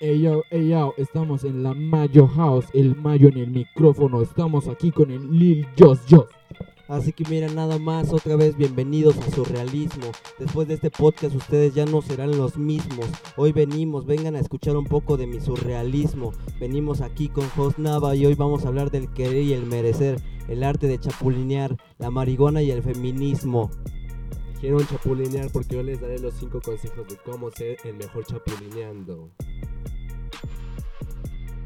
Ey yo, ey yo, estamos en la Mayo House, el Mayo en el micrófono, estamos aquí con el Lil Jos Jos. Así que mira, nada más, otra vez bienvenidos a Surrealismo. Después de este podcast ustedes ya no serán los mismos. Hoy venimos, vengan a escuchar un poco de mi surrealismo. Venimos aquí con Jos Nava y hoy vamos a hablar del querer y el merecer, el arte de chapulinear, la marihuana y el feminismo. Quiero chapulinear porque yo les daré los 5 consejos de cómo ser el mejor chapulineando.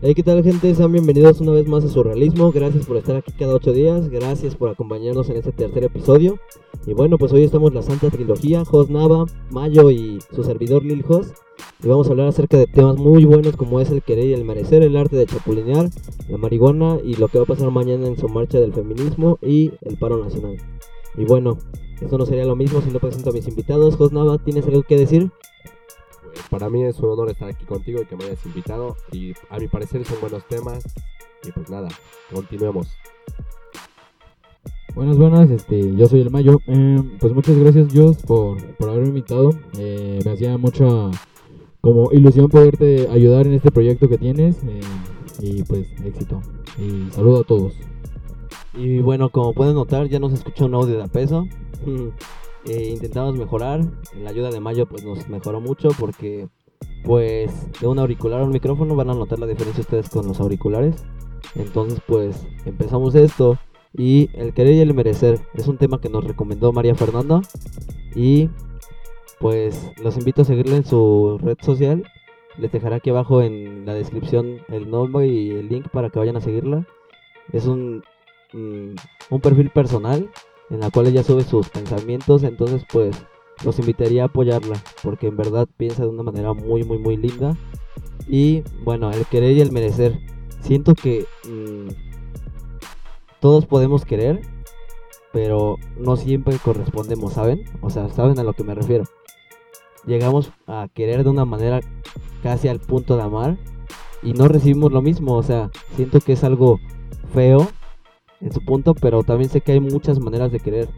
Hey, ¿qué tal gente? Sean bienvenidos una vez más a Surrealismo. Gracias por estar aquí cada ocho días. Gracias por acompañarnos en este tercer episodio. Y bueno, pues hoy estamos la Santa Trilogía, Jos Nava, Mayo y su servidor Lil Jos. Y vamos a hablar acerca de temas muy buenos como es el querer y el merecer, el arte de chapulinear, la marihuana y lo que va a pasar mañana en su marcha del feminismo y el paro nacional. Y bueno, esto no sería lo mismo si no presento a mis invitados. Jos Nava, ¿tienes algo que decir? Pues para mí es un honor estar aquí contigo y que me hayas invitado. Y a mi parecer son buenos temas. Y pues nada, continuemos. Buenas, buenas, este, yo soy el Mayo. Eh, pues muchas gracias, Jos, por, por haberme invitado. Eh, me hacía mucha como ilusión poderte ayudar en este proyecto que tienes. eh, y pues éxito. Y saludo a todos. Y bueno, como pueden notar, ya nos escucha un audio de a peso. Eh, intentamos mejorar. La ayuda de Mayo pues nos mejoró mucho porque pues de un auricular a un micrófono van a notar la diferencia ustedes con los auriculares. Entonces pues empezamos esto. Y el querer y el merecer es un tema que nos recomendó María Fernanda. Y pues los invito a seguirle en su red social. Les dejaré aquí abajo en la descripción el nombre y el link para que vayan a seguirla. Es un, mm, un perfil personal en la cual ella sube sus pensamientos. Entonces pues los invitaría a apoyarla porque en verdad piensa de una manera muy muy muy linda. Y bueno, el querer y el merecer. Siento que mm, todos podemos querer, pero no siempre correspondemos, ¿saben? O sea, ¿saben a lo que me refiero? Llegamos a querer de una manera casi al punto de amar y no recibimos lo mismo, o sea, siento que es algo feo en su punto, pero también sé que hay muchas maneras de querer.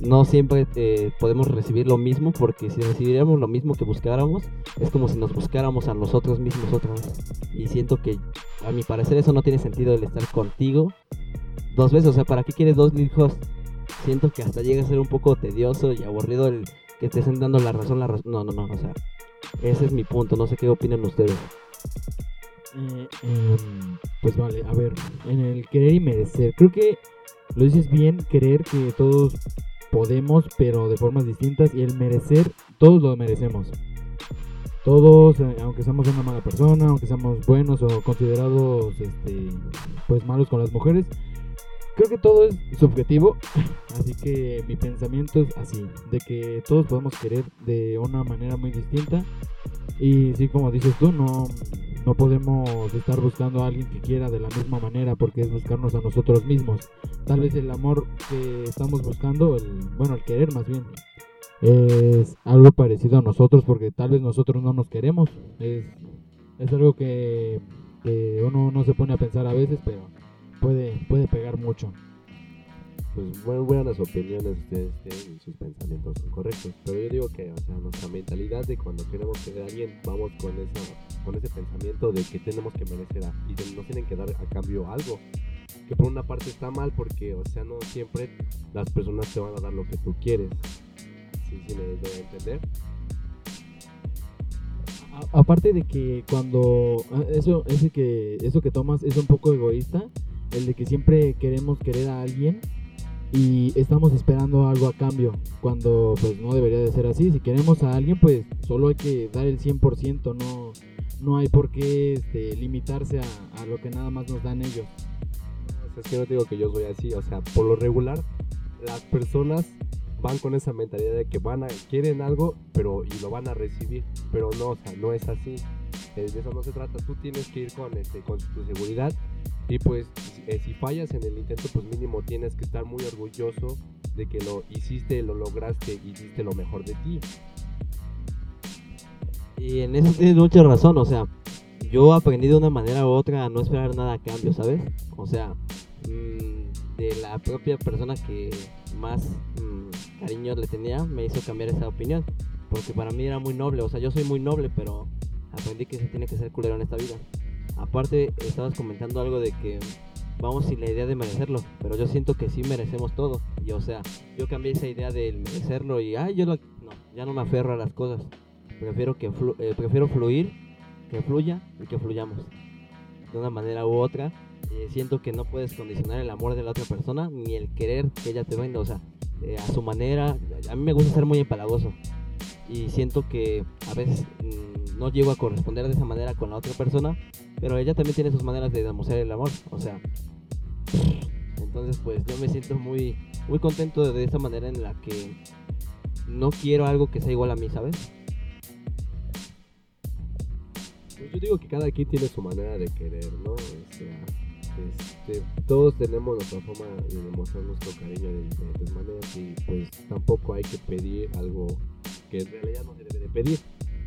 No siempre eh, podemos recibir lo mismo, porque si recibiéramos lo mismo que buscáramos, es como si nos buscáramos a nosotros mismos otra vez. Y siento que, a mi parecer, eso no tiene sentido el estar contigo dos veces. O sea, ¿para qué quieres dos hijos? Siento que hasta llega a ser un poco tedioso y aburrido el que te estén dando la razón, la razón. No, no, no, o sea, ese es mi punto. No sé qué opinan ustedes. Eh, em, pues vale, a ver, en el querer y merecer, creo que lo dices bien, querer que todos podemos, pero de formas distintas, y el merecer, todos lo merecemos. Todos, eh, aunque seamos una mala persona, aunque seamos buenos o considerados este, pues malos con las mujeres, creo que todo es subjetivo, así que mi pensamiento es así, de que todos podemos querer de una manera muy distinta y sí, como dices tú, no, no podemos estar buscando a alguien que quiera de la misma manera porque es buscarnos a nosotros mismos. Tal vez el amor que estamos buscando, el, bueno, el querer más bien, es algo parecido a nosotros porque tal vez nosotros no nos queremos. Es, es algo que, que uno no se pone a pensar a veces, pero puede, puede pegar mucho. Pues muy buenas opiniones de ustedes tienen y sus pensamientos son correctos. Pero yo digo que, o sea, nuestra mentalidad de cuando queremos querer a alguien, vamos con esa, con ese pensamiento de que tenemos que merecer a, y de- nos tienen que dar a cambio algo. Que por una parte está mal porque, o sea, no siempre las personas te van a dar lo que tú quieres. Sí, sí, me doy a entender. Aparte de que cuando ah, eso ese que eso que tomas es un poco egoísta el de que siempre queremos querer a alguien y estamos esperando algo a cambio cuando pues no debería de ser así. Si queremos a alguien pues solo hay que dar el 100% no no hay por qué este, limitarse a, a lo que nada más nos dan ellos. Es que no digo que yo soy así, o sea, por lo regular, las personas van con esa mentalidad de que van a, quieren algo, pero y lo van a recibir, pero no, o sea, no es así. De eso no se trata, tú tienes que ir con, este, con tu seguridad y pues si, eh, si fallas en el intento, pues mínimo tienes que estar muy orgulloso de que lo hiciste, lo lograste y diste lo mejor de ti. Y en eso tienes mucha razón, o sea, yo aprendí de una manera u otra a no esperar nada a cambio, ¿sabes? O sea, mm, de la propia persona que más mm, cariño le tenía, me hizo cambiar esa opinión. Porque para mí era muy noble, o sea, yo soy muy noble, pero aprendí que se tiene que ser culero en esta vida. Aparte, estabas comentando algo de que vamos sin la idea de merecerlo, pero yo siento que sí merecemos todo. Y o sea, yo cambié esa idea de merecerlo y, ay, yo no, ya no me aferro a las cosas. Prefiero, que eh, prefiero fluir, que fluya y que fluyamos. De una manera u otra, eh, siento que no puedes condicionar el amor de la otra persona ni el querer que ella te venda, o sea, eh, a su manera. A mí me gusta ser muy empalagoso y siento que a veces mm, no llego a corresponder de esa manera con la otra persona, pero ella también tiene sus maneras de demostrar el amor, o sea, entonces pues yo me siento muy muy contento de esa manera en la que no quiero algo que sea igual a mí, ¿sabes? Pues yo digo que cada quien tiene su manera de querer, ¿no? O sea, este, todos tenemos nuestra forma de demostrar nuestro cariño de diferentes maneras y pues tampoco hay que pedir algo que en realidad no se debe de pedir.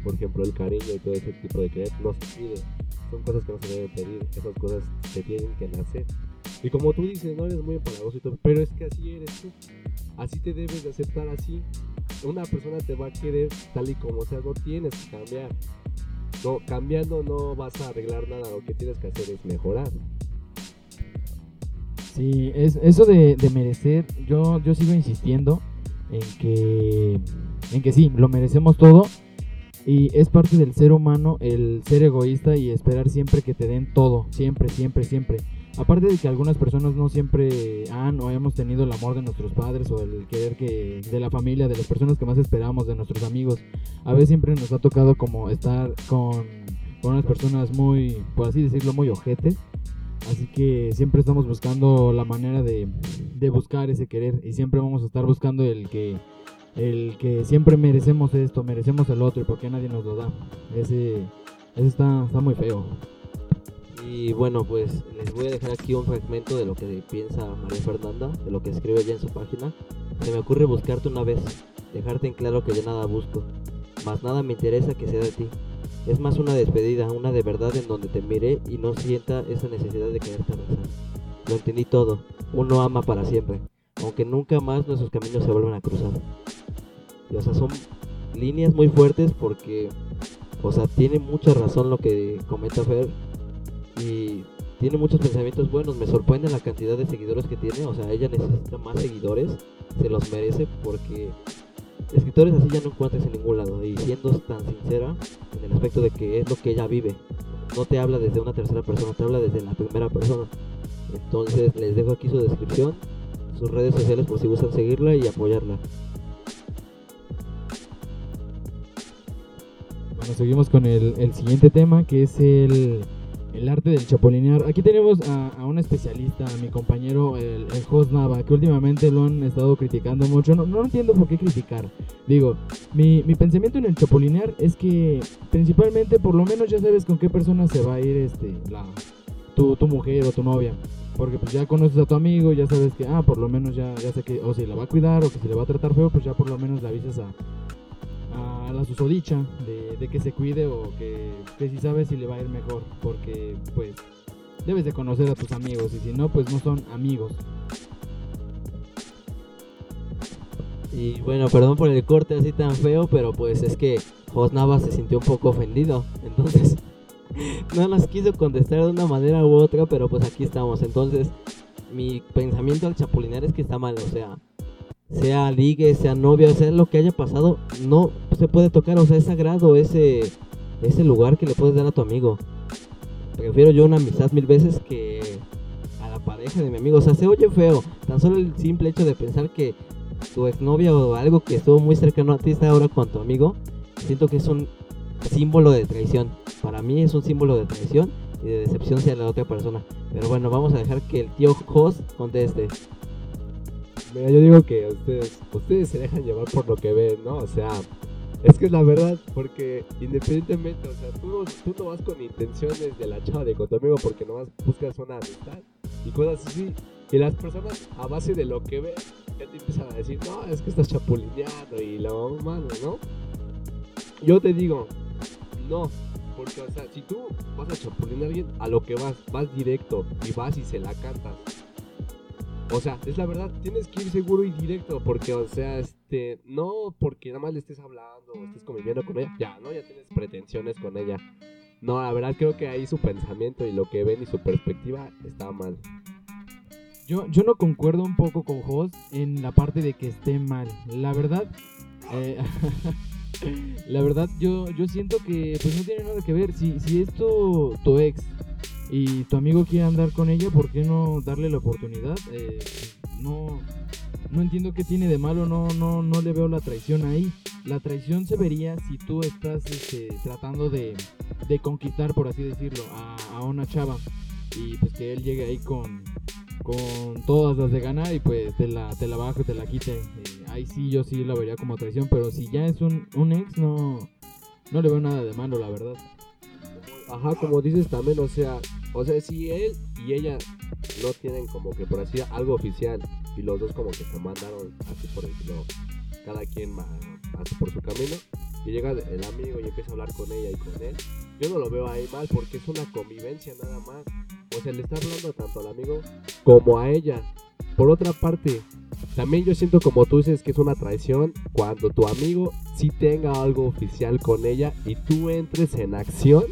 Por ejemplo, el cariño y todo ese tipo de querer no se pide. Son cosas que no se deben pedir. Esas cosas se tienen que nacer. Y como tú dices, no eres muy empalagoso y todo, pero es que así eres tú. Así te debes de aceptar así. Una persona te va a querer tal y como sea, no tienes que cambiar. No, cambiando no vas a arreglar nada, lo que tienes que hacer es mejorar. Sí, es, eso de, de merecer, yo, yo sigo insistiendo en que en que sí, lo merecemos todo y es parte del ser humano el ser egoísta y esperar siempre que te den todo, siempre, siempre, siempre. Aparte de que algunas personas no siempre han o hemos tenido el amor de nuestros padres o el querer que de la familia, de las personas que más esperamos, de nuestros amigos. A veces siempre nos ha tocado como estar con, con unas personas muy, por así decirlo, muy ojetes. Así que siempre estamos buscando la manera de, de buscar ese querer y siempre vamos a estar buscando el que el que siempre merecemos esto, merecemos el otro y por qué nadie nos lo da. Ese, está, está muy feo. Y bueno, pues les voy a dejar aquí un fragmento de lo que piensa María Fernanda, de lo que escribe ella en su página. Se me ocurre buscarte una vez, dejarte en claro que yo nada busco, más nada me interesa que sea de ti. Es más una despedida, una de verdad en donde te miré y no sienta esa necesidad de quererte abrazar. Lo entendí todo, uno ama para siempre, aunque nunca más nuestros caminos se vuelvan a cruzar. O sea, son líneas muy fuertes porque, o sea, tiene mucha razón lo que comenta Fer y tiene muchos pensamientos buenos. Me sorprende la cantidad de seguidores que tiene. O sea, ella necesita más seguidores, se los merece porque escritores así ya no encuentras en ningún lado. Y siendo tan sincera en el aspecto de que es lo que ella vive, no te habla desde una tercera persona, te habla desde la primera persona. Entonces les dejo aquí su descripción, sus redes sociales por si gustan seguirla y apoyarla. Seguimos con el, siguiente tema, que es el, arte del chapolinear. Aquí tenemos a, un especialista, a mi compañero, el, el Nava, que últimamente lo han estado criticando mucho. No, no entiendo por qué criticar. Digo, mi, pensamiento en el chapolinear es que principalmente, por lo menos ya sabes con qué persona se va a ir este, la, tu, tu mujer o tu novia. Porque pues ya conoces a tu amigo, ya sabes que, ah, por lo menos ya, ya sé que, o si la va a cuidar o que si le va a tratar feo, pues ya por lo menos le avisas a, la susodicha de, que se cuide o que, que si sabes si le va a ir mejor, porque pues debes de conocer a tus amigos y si no, pues no son amigos. Y bueno, perdón por el corte así tan feo, pero pues es que Jos Nava se sintió un poco ofendido, entonces no nos quiso contestar de una manera u otra, pero pues aquí estamos. Entonces, mi pensamiento al chapulinar es que está mal, o sea, sea ligue, sea novia, sea lo que haya pasado, no se puede tocar, o sea, es sagrado ese, ese lugar que le puedes dar a tu amigo. Prefiero yo una amistad mil veces que a la pareja de mi amigo, o sea, se oye feo, tan solo el simple hecho de pensar que tu exnovia o algo que estuvo muy cercano a ti está ahora con tu amigo, siento que es un símbolo de traición. Para mí es un símbolo de traición y de decepción hacia la otra persona. Pero bueno, vamos a dejar que el tío Jos conteste. Mira, yo digo que ustedes, ustedes se dejan llevar por lo que ven, ¿no? O sea, es que es la verdad, porque independientemente, o sea, tú, tú no vas con intenciones de la chava de con tu amigo porque nomás buscas una amistad y cosas así. Y las personas, a base de lo que ven, ya te empiezan a decir, no, es que estás chapulineando y la mamá, ¿no? Yo te digo, no, porque, o sea, si tú vas a chapulinear a alguien, a lo que vas, vas directo y vas y se la cantas o sea, es la verdad, tienes que ir seguro y directo, porque, o sea, este, no porque nada más le estés hablando o estés conviviendo con ella, ya, ¿no? Ya tienes pretensiones con ella. No, la verdad creo que ahí su pensamiento y lo que ven y su perspectiva está mal. Yo, yo no concuerdo un poco con Jos en la parte de que esté mal. La verdad, eh, la verdad yo, yo siento que pues no tiene nada que ver. Si, si es tu, tu ex y tu amigo quiere andar con ella, ¿por qué no darle la oportunidad? Eh, no, no entiendo qué tiene de malo, no, no, no le veo la traición ahí. La traición se vería si tú estás este, tratando de, de conquistar, por así decirlo, a, a una chava y pues que él llegue ahí con, con todas las de ganar y pues te la, te la bajo, te la quite. Eh, ahí sí yo sí la vería como traición, pero si ya es un, un ex, no, no le veo nada de malo, la verdad. Ajá, como dices también, o sea, o sea, si él y ella no tienen como que por así algo oficial y los dos como que se mandaron así por decirlo, cada quien va por su camino y llega el amigo y empieza a hablar con ella y con él, yo no lo veo ahí mal porque es una convivencia nada más. O sea, le está hablando tanto al amigo como a ella. Por otra parte, también yo siento como tú dices que es una traición cuando tu amigo sí tenga algo oficial con ella y tú entres en acción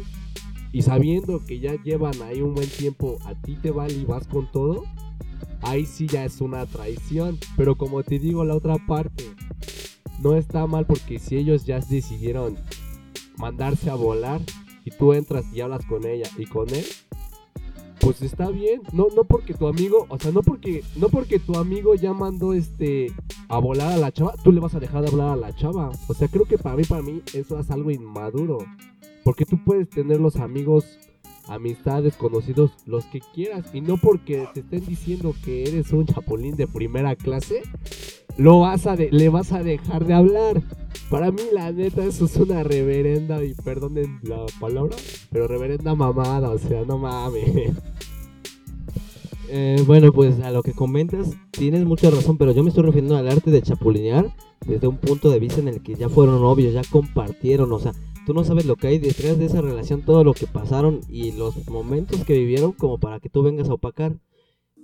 y sabiendo que ya llevan ahí un buen tiempo, a ti te vale y vas con todo, ahí sí ya es una traición. Pero como te digo, la otra parte no está mal porque si ellos ya decidieron mandarse a volar y tú entras y hablas con ella y con él, pues está bien. No, no porque tu amigo, o sea, no porque, no porque tu amigo ya mandó este a volar a la chava, tú le vas a dejar de hablar a la chava. O sea, creo que para mí, para mí, eso es algo inmaduro. Porque tú puedes tener los amigos, amistades, conocidos, los que quieras. Y no porque te estén diciendo que eres un chapulín de primera clase, lo vas a de- le vas a dejar de hablar. Para mí, la neta, eso es una reverenda, y perdonen la palabra, pero reverenda mamada, o sea, no mames. Eh, bueno, pues a lo que comentas, tienes mucha razón, pero yo me estoy refiriendo al arte de chapulinear desde un punto de vista en el que ya fueron novios, ya compartieron, o sea, tú no sabes lo que hay detrás de esa relación, todo lo que pasaron y los momentos que vivieron como para que tú vengas a opacar.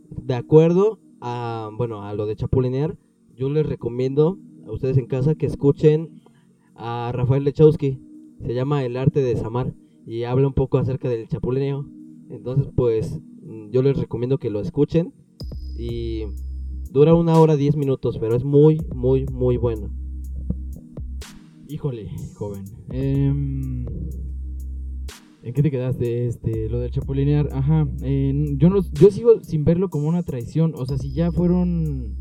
De acuerdo a, bueno, a lo de chapulinear, yo les recomiendo a ustedes en casa que escuchen a Rafael Lechowski, se llama El arte de desamar y habla un poco acerca del chapulineo. Entonces, pues yo les recomiendo que lo escuchen y dura una hora diez minutos, pero es muy, muy, muy bueno. Híjole, joven. Em, ¿En qué te quedaste? Este, lo del chapulinear. Ajá. yo no, yo sigo sin verlo como una traición. O sea, si ya fueron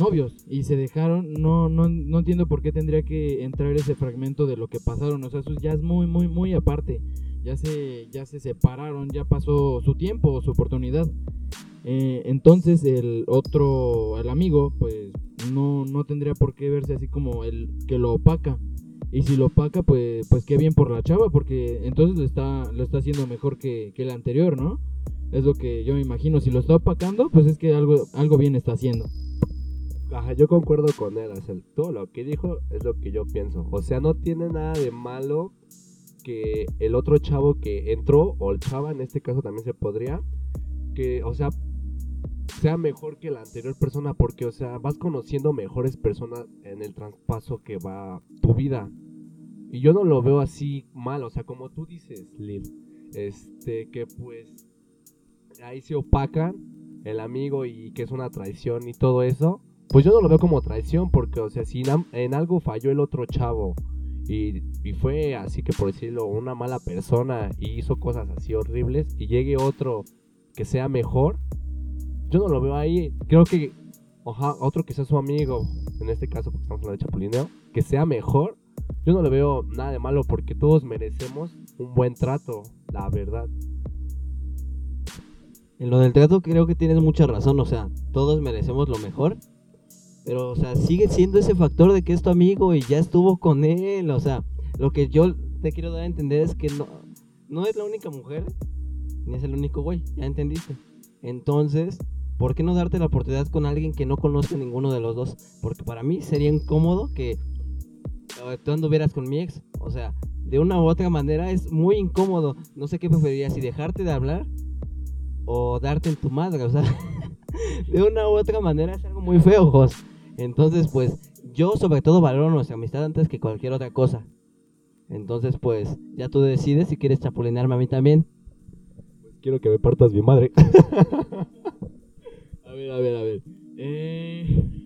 novios y se dejaron, no, no, no entiendo por qué tendría que entrar ese fragmento de lo que pasaron. O sea, eso ya es muy, muy, muy aparte. Ya se, ya se separaron, ya pasó su tiempo, su oportunidad. Eh, entonces el otro, el amigo, pues no, no tendría por qué verse así como el que lo opaca. Y si lo opaca, pues, pues qué bien por la chava, porque entonces lo está, lo está haciendo mejor que, que el anterior, ¿no? Es lo que yo me imagino. Si lo está opacando, pues es que algo, algo bien está haciendo. Ajá, yo concuerdo con él, o sea, todo lo que dijo es lo que yo pienso. O sea, no tiene nada de malo que el otro chavo que entró, o el chava en este caso también se podría, que, o sea, sea mejor que la anterior persona, porque, o sea, vas conociendo mejores personas en el traspaso que va tu vida. Y yo no lo veo así mal, o sea, como tú dices, Lil, este, que pues ahí se opacan el amigo y que es una traición y todo eso. Pues yo no lo veo como traición porque, o sea, si en, algo falló el otro chavo y, y fue así que por decirlo, una mala persona y hizo cosas así horribles y llegue otro que sea mejor, yo no lo veo ahí. Creo que, oja, otro que sea su amigo, en este caso porque estamos hablando de chapulineo, que sea mejor, yo no le veo nada de malo porque todos merecemos un buen trato, la verdad. En lo del trato creo que tienes mucha razón, o sea, todos merecemos lo mejor. Pero, o sea, sigue siendo ese factor de que es tu amigo y ya estuvo con él. O sea, lo que yo te quiero dar a entender es que no, no es la única mujer, ni es el único güey, ya entendiste. Entonces, ¿por qué no darte la oportunidad con alguien que no conozca ninguno de los dos? Porque para mí sería incómodo que tú anduvieras con mi ex. O sea, de una u otra manera es muy incómodo. No sé qué preferirías, si dejarte de hablar o darte en tu madre, o sea, de una u otra manera es algo muy feo, Jos. Entonces, pues, yo sobre todo valoro nuestra amistad antes que cualquier otra cosa. Entonces, pues, ya tú decides si quieres chapulinearme a mí también. Quiero que me partas mi madre. A ver, a ver, a ver. Eh...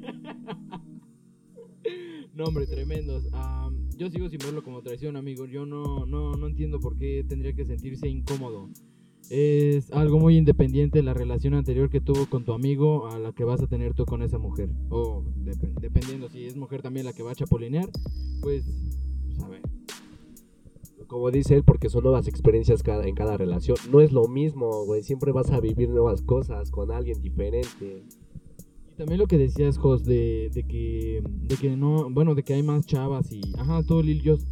no, hombre, tremendos. Am, yo sigo sin verlo como traición, amigo. Yo no, no, no entiendo por qué tendría que sentirse incómodo. Es algo muy independiente la relación anterior que tuvo con tu amigo a la que vas a tener tú con esa mujer. O dep- dependiendo si es mujer también la que va a chapulinear, pues, pues a ver. Como dice él, porque son nuevas experiencias cada, en cada relación. No es lo mismo, güey. Siempre vas a vivir nuevas cosas con alguien diferente. También lo que decías, Jos, de, de que de que no, bueno, de que hay más chavas y, ajá, todo Lil Jos,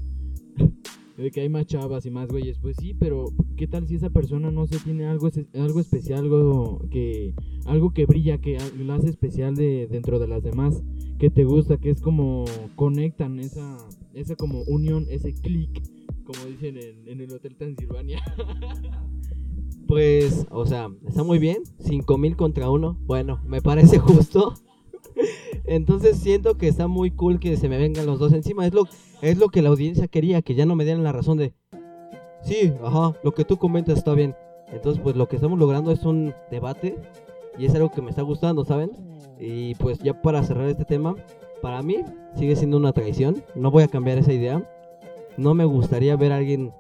de que hay más chavas y más güeyes, pues sí, pero ¿qué tal si esa persona no se tiene algo algo especial, algo que algo que brilla, que a- lo hace especial de dentro de las demás, que te gusta, que es como conectan esa esa como unión, ese click, como dicen en, en el Hotel Transilvania. Pues, o sea, está muy bien. 5000 contra uno. Bueno, me parece justo. Entonces siento que está muy cool que se me vengan los dos encima. Es lo, es lo que la audiencia quería, que ya no me dieran la razón de. Sí, ajá, lo que tú comentas está bien. Entonces, pues lo que estamos logrando es un debate. Y es algo que me está gustando, ¿saben? Y pues ya para cerrar este tema, para mí sigue siendo una traición. No voy a cambiar esa idea. No me gustaría ver a alguien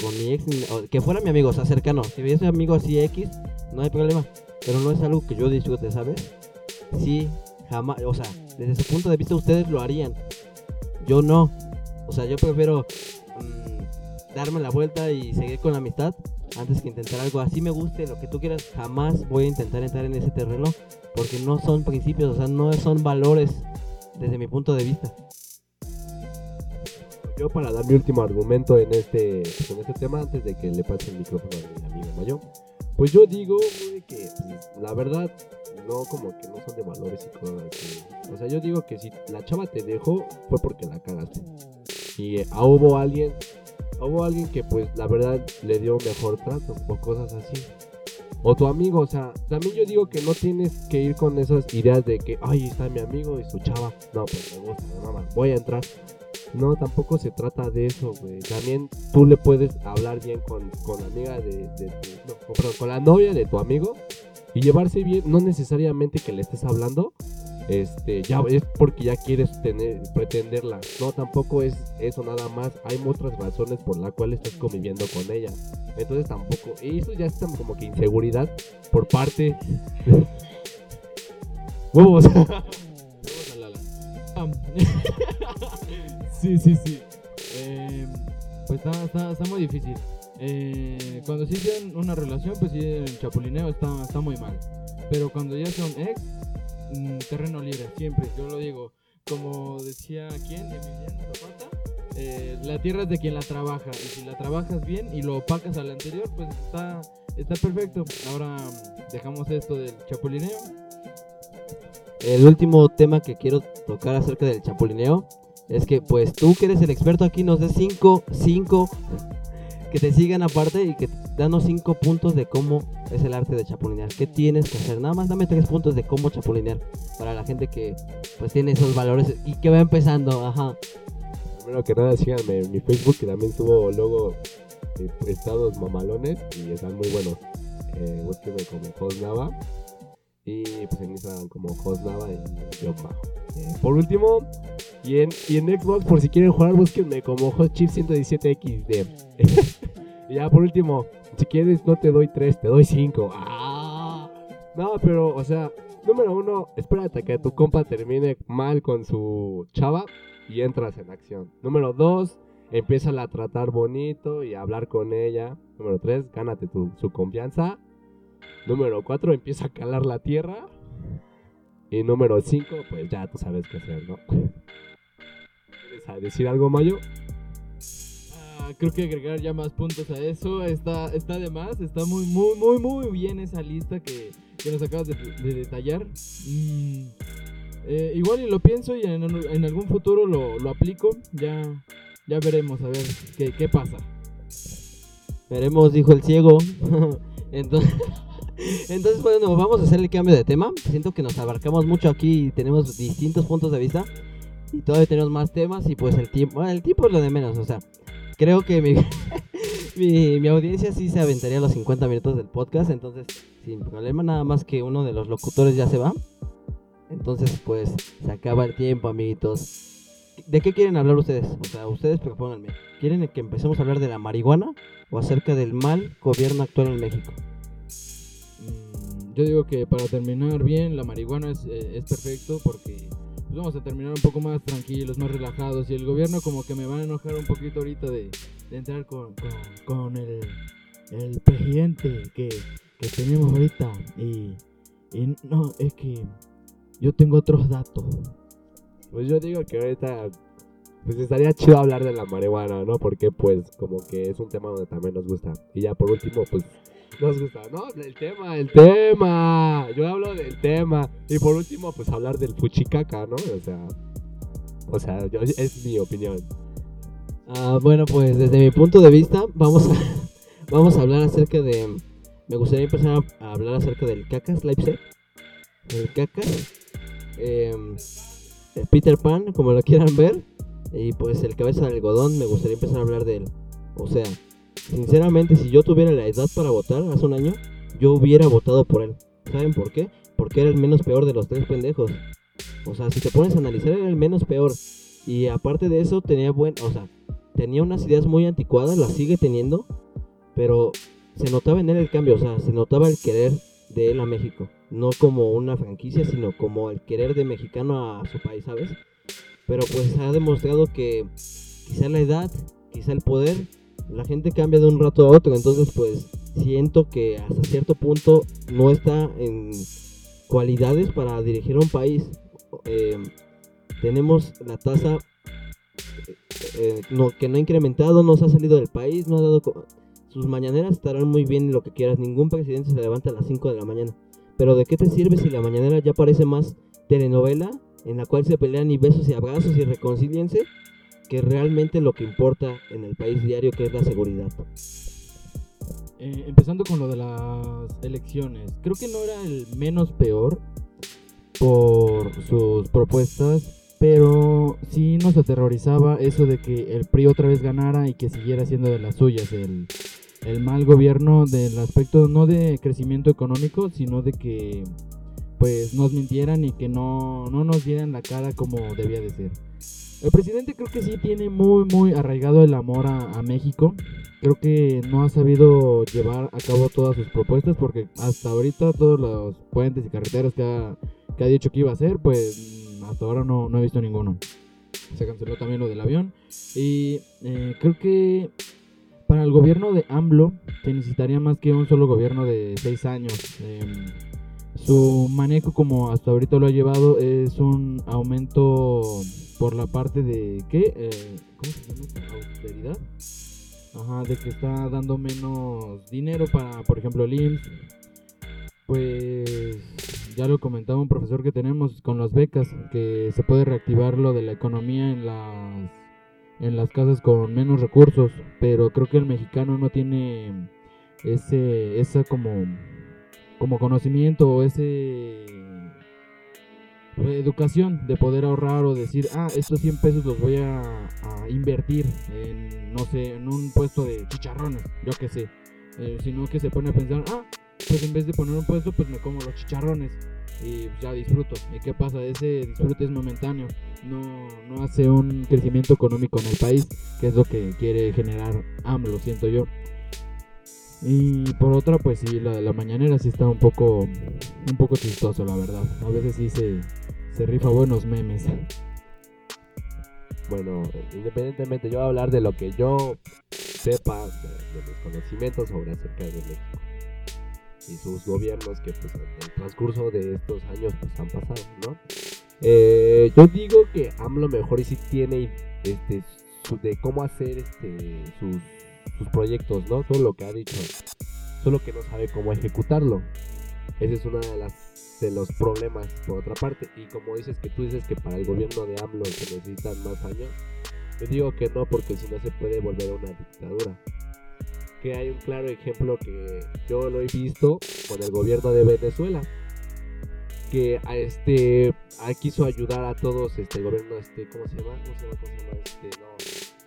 con mi ex, que fuera mi amigo, o sea, cercano. Si hubiese amigo así X, no hay problema. Pero no es algo que yo disfrute, ¿sabes? Sí, jamás, o sea, desde su punto de vista ustedes lo harían. Yo no. O sea, yo prefiero mm, darme la vuelta y seguir con la amistad antes que intentar algo así me guste, lo que tú quieras. Jamás voy a intentar entrar en ese terreno porque no son principios, o sea, no son valores desde mi punto de vista. Yo para dar mi último argumento en este, pues, en este tema, antes de que le pase el micrófono a mi amigo Mayo, pues yo digo güey, que pues, la verdad no como que no son de valores y cosas así. O sea, yo digo que si la chava te dejó fue porque la cagaste. Y eh, ah, hubo alguien, hubo alguien que pues la verdad le dio mejor trato o cosas así. O tu amigo, o sea, también yo digo que no tienes que ir con esas ideas de que, ay, está mi amigo y su chava. No, pues me gusta, me mama, voy a entrar. No, tampoco se trata de eso, güey. También tú le puedes hablar bien con, con la amiga de, de tu... No, con- perdón, con la novia de tu amigo y llevarse bien. No necesariamente que le estés hablando, este, ya es porque ya quieres tener, pretenderla. No, tampoco es eso nada más. Hay otras razones por las cuales estás conviviendo con ella. Entonces tampoco... Y eso ya es como que inseguridad por parte... Huevos. Vamos a Lala. Sí, sí, sí. Eh, pues está, está, está muy difícil. Eh, cuando sí tienen una relación, pues sí, el chapulineo está, está muy mal. Pero cuando ya son ex, mm, terreno libre, siempre, yo lo digo. Como decía quién, eh, la tierra es de quien la trabaja. Y si la trabajas bien y lo opacas al anterior, pues está, está perfecto. Ahora dejamos esto del chapulineo. El último tema que quiero tocar acerca del chapulineo es que pues tú que eres el experto aquí nos des 5, 5, que te sigan aparte y que danos 5 puntos de cómo es el arte de chapulinear. ¿Qué tienes que hacer? Nada más dame 3 puntos de cómo chapulinear para la gente que pues tiene esos valores y que va empezando, ajá. Primero que nada, síganme en mi Facebook, que también subo luego eh, estados mamalones y están muy buenos. Eh, búsquenme como Hosnava y pues en Instagram como Hosnava y yo bajo. Eh, por último, y en, y en Xbox, por si quieren jugar, búsquenme como HotChip 117XD. y ya por último, si quieres, no te doy 3, te doy 5. ¡Ah! No, pero, o sea, número uno, espérate a que tu compa termine mal con su chava y entras en acción. Número 2, empieza a tratar bonito y a hablar con ella. Número 3, gánate tu, su confianza. Número 4, empieza a calar la tierra. Y número 5, pues ya tú sabes qué hacer, ¿no? ¿Quieres a decir algo, Mayo? Ah, creo que agregar ya más puntos a eso está, está de más. Está muy, muy, muy, muy bien esa lista que, que nos acabas de, de detallar. Mm, eh, igual y lo pienso y en, en algún futuro lo, lo aplico. Ya, ya veremos a ver qué, qué pasa. Veremos, dijo el ciego. Entonces, entonces, bueno, vamos a hacer el cambio de tema. Siento que nos abarcamos mucho aquí y tenemos distintos puntos de vista. y todavía tenemos más temas y pues el tiempo, el tiempo es lo de menos, o sea, creo que mi, mi, audiencia sí se aventaría los 50 minutos del podcast, entonces sin problema, nada más que uno de los locutores ya se va. Entonces pues se acaba el tiempo, amiguitos. ¿De qué quieren hablar ustedes? O sea, ustedes propónganme. ¿Quieren que empecemos a hablar de la marihuana o acerca del mal gobierno actual en México? Yo digo que para terminar bien, la marihuana es, eh, es perfecto porque pues vamos a terminar un poco más tranquilos, más relajados. Y el gobierno como que me va a enojar un poquito ahorita de, entrar con, con, con el, el, presidente que, que, tenemos ahorita. Y, y no, es que yo tengo otros datos. Pues yo digo que ahorita pues estaría chido hablar de la marihuana, ¿no? Porque pues como que es un tema donde también nos gusta. Y ya por último, pues nos gusta, ¿no? El tema, el tema. Yo hablo del tema. Y por último, pues hablar del fuchicaca, ¿no? O sea, o sea, yo, es mi opinión. Ah, bueno, pues desde mi punto de vista, vamos a, vamos a hablar acerca de. Me gustaría empezar a hablar acerca del cacas Leipzig. El cacas. Em, Peter Pan, como lo quieran ver. Y pues el cabeza de algodón, me gustaría empezar a hablar de él. O sea, Sinceramente, si yo tuviera la edad para votar hace un año, yo hubiera votado por él. ¿Saben por qué? Porque era el menos peor de los tres pendejos. O sea, si te pones a analizar, era el menos peor. Y aparte de eso, tenía buen. O sea, tenía unas ideas muy anticuadas, las sigue teniendo. Pero se notaba en él el cambio, o sea, se notaba el querer de él a México. No como una franquicia, sino como el querer de mexicano a su país, ¿sabes? Pero pues ha demostrado que quizá la edad, quizá el poder la gente cambia de un rato a otro, entonces pues siento que hasta cierto punto no está en cualidades para dirigir un país. Em, tenemos la tasa eh, no, que no ha incrementado, no se ha salido del país, no ha dado... Sus mañaneras estarán muy bien lo que quieras, ningún presidente se levanta a las 5 de la mañana. Pero ¿de qué te sirve si la mañanera ya parece más telenovela en la cual se pelean y besos y abrazos y reconciliense que realmente lo que importa en el país diario, que es la seguridad. Eh, empezando con lo de las elecciones, creo que no era el menos peor por sus propuestas, pero sí nos aterrorizaba eso de que el PRI otra vez ganara y que siguiera siendo de las suyas el, el mal gobierno del aspecto no de crecimiento económico, sino de que pues nos mintieran y que no, no nos dieran la cara como debía de ser. El presidente creo que sí tiene muy, muy arraigado el amor a, México. Creo que no ha sabido llevar a cabo todas sus propuestas porque hasta ahorita todos los puentes y carreteras que ha, que ha dicho que iba a hacer, pues hasta ahora no, no he visto ninguno. Se canceló también lo del avión. Y eh, creo que para el gobierno de AMLO se necesitaría más que un solo gobierno de seis años. Em, su manejo como hasta ahorita lo ha llevado es un aumento por la parte de ¿qué? Eh, ¿Cómo se llama? Austeridad. Ajá, de que está dando menos dinero para, por ejemplo, el IMSS. Pues ya lo comentaba un profesor que tenemos con las becas, que se puede reactivar lo de la economía en las en las casas con menos recursos, pero creo que el mexicano no tiene ese esa como como conocimiento o ese educación de poder ahorrar o decir, ah, estos 100 pesos los voy a, invertir en, no sé, en un puesto de chicharrones, yo qué sé. Eh, sino que se pone a pensar, ah, pues en vez de poner un puesto, pues me como los chicharrones y ya disfruto. ¿Y qué pasa? Ese disfrute es momentáneo, no, no hace un crecimiento económico en el país, que es lo que quiere generar AMLO, siento yo. Y por otra, pues sí, la la mañanera sí está un poco, un poco chistoso, la verdad. A veces sí se, se rifa buenos memes. Bueno, independientemente, yo voy a hablar de lo que yo sepa, de, mis conocimientos sobre acerca de México y sus gobiernos que pues en el transcurso de estos años pues han pasado, ¿no? Eh, yo digo que AMLO mejor y sí tiene este de cómo hacer este sus sus proyectos, ¿no? Todo lo que ha dicho. Solo que no sabe cómo ejecutarlo. Ese es uno de, las, de los problemas, por otra parte. Y como dices que tú dices que para el gobierno de AMLO se necesitan más años, yo digo que no, porque si no se puede volver una dictadura. Que hay un claro ejemplo que yo lo he visto con el gobierno de Venezuela. que a este a- quiso ayudar a todos este gobierno este cómo se llama cómo se llama cómo se llama este no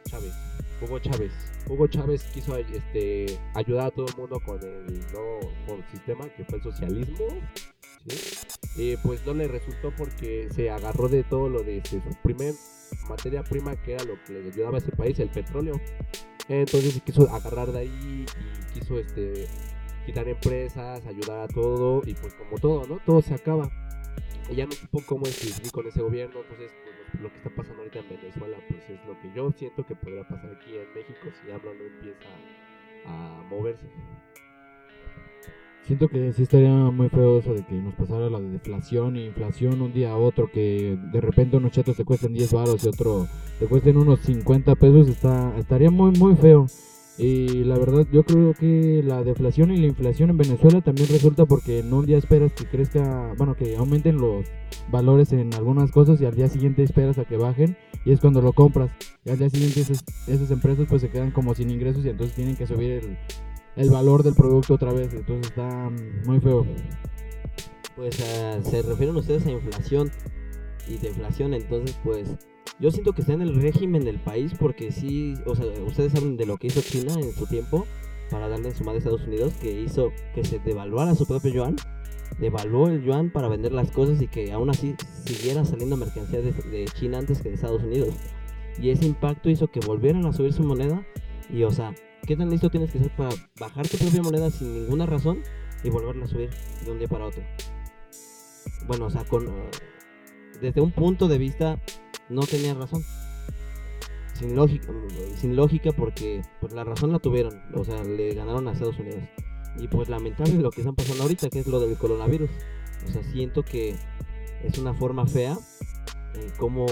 Chávez Hugo Chávez Hugo Chávez quiso este ayudar a todo el mundo con el nuevo sistema que fue el socialismo ¿sí? Pues no le resultó porque se agarró de todo lo de su primer materia prima que era lo que le ayudaba a ese país el petróleo entonces quiso agarrar de ahí y quiso este quitar empresas, ayudar a todo y pues como todo, ¿no? Todo se acaba. Y ya no supo cómo seguir con ese gobierno, entonces lo, que está pasando ahorita en Venezuela pues es lo que yo siento que podría pasar aquí en México si AMLO no empieza a moverse. Siento que sí estaría muy feo eso de que nos pasara la de deflación e inflación un día a otro, que de repente unos chetos te cuesten 10 baros y otro te cuesten unos 50 pesos, está, estaría muy muy feo. Y la verdad yo creo que la deflación y la inflación en Venezuela también resulta porque en un día esperas que crezca, bueno, que aumenten los valores en algunas cosas y al día siguiente esperas a que bajen y es cuando lo compras. Y al día siguiente esas, esas empresas pues se quedan como sin ingresos y entonces tienen que subir el, el valor del producto otra vez. Entonces está muy feo. Pues ah, se refieren ustedes a inflación y deflación, entonces pues yo siento que está en el régimen del país porque sí, o sea, ustedes saben de lo que hizo China en su tiempo para darle en su madre a Estados Unidos, que hizo que se devaluara su propio yuan, devaluó el yuan para vender las cosas y que aún así siguiera saliendo mercancía de, China antes que de Estados Unidos. Y ese impacto hizo que volvieran a subir su moneda y, o sea, ¿qué tan listo tienes que ser para bajar tu propia moneda sin ninguna razón y volverla a subir de un día para otro? Bueno, o sea, con, desde un punto de vista no tenía razón. Sin lógica, sin lógica porque pues la razón la tuvieron, o sea, le ganaron a Estados Unidos. Y pues lamentable lo que están pasando ahorita, que es lo del coronavirus. O sea, siento que es una forma fea en cómo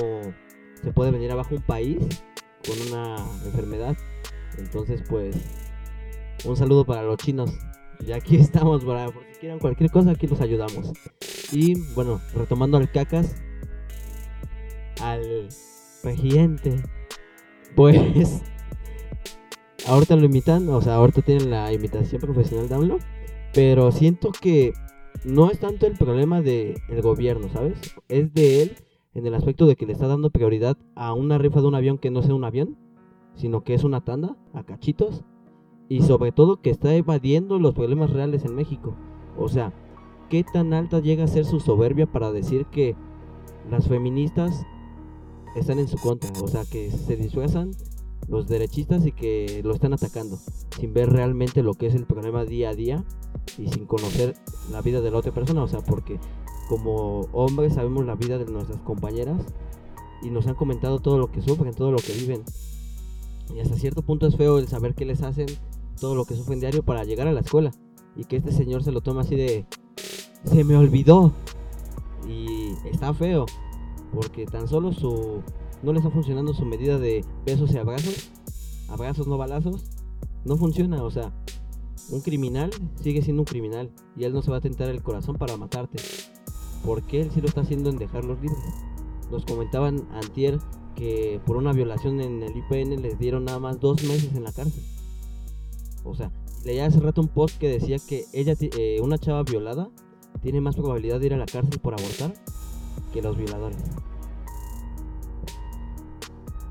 se puede venir abajo un país con una enfermedad. Entonces, pues, un saludo para los chinos. Y aquí estamos para, por si quieran cualquier cosa, aquí los ayudamos. Y bueno, retomando al cacas, al presidente, pues, ahorita lo imitan, o sea, ahorita tienen la imitación profesional de pero siento que no es tanto el problema del gobierno, ¿sabes? Es de él en el aspecto de que le está dando prioridad a una rifa de un avión que no sea un avión, sino que es una tanda a cachitos y sobre todo que está evadiendo los problemas reales en México. O sea, ¿qué tan alta llega a ser su soberbia para decir que las feministas están en su contra? O sea, que se disfrazan los derechistas y que lo están atacando, sin ver realmente lo que es el problema día a día y sin conocer la vida de la otra persona. O sea, porque como hombres sabemos la vida de nuestras compañeras y nos han comentado todo lo que sufren, todo lo que viven. Y hasta cierto punto es feo el saber qué les hacen, todo lo que sufren diario para llegar a la escuela. Y que este señor se lo toma así de... Se me olvidó. Y está feo. Porque tan solo su... No le está funcionando su medida de besos y abrazos. Abrazos no balazos. No funciona. O sea, un criminal sigue siendo un criminal. Y él no se va a tentar el corazón para matarte. Porque él sí lo está haciendo en dejarlos libres. Nos comentaban antier que por una violación en el IPN les dieron nada más dos meses en la cárcel. O sea, leía hace rato un post que decía que ella, eh, una chava violada, tiene más probabilidad de ir a la cárcel por abortar que los violadores.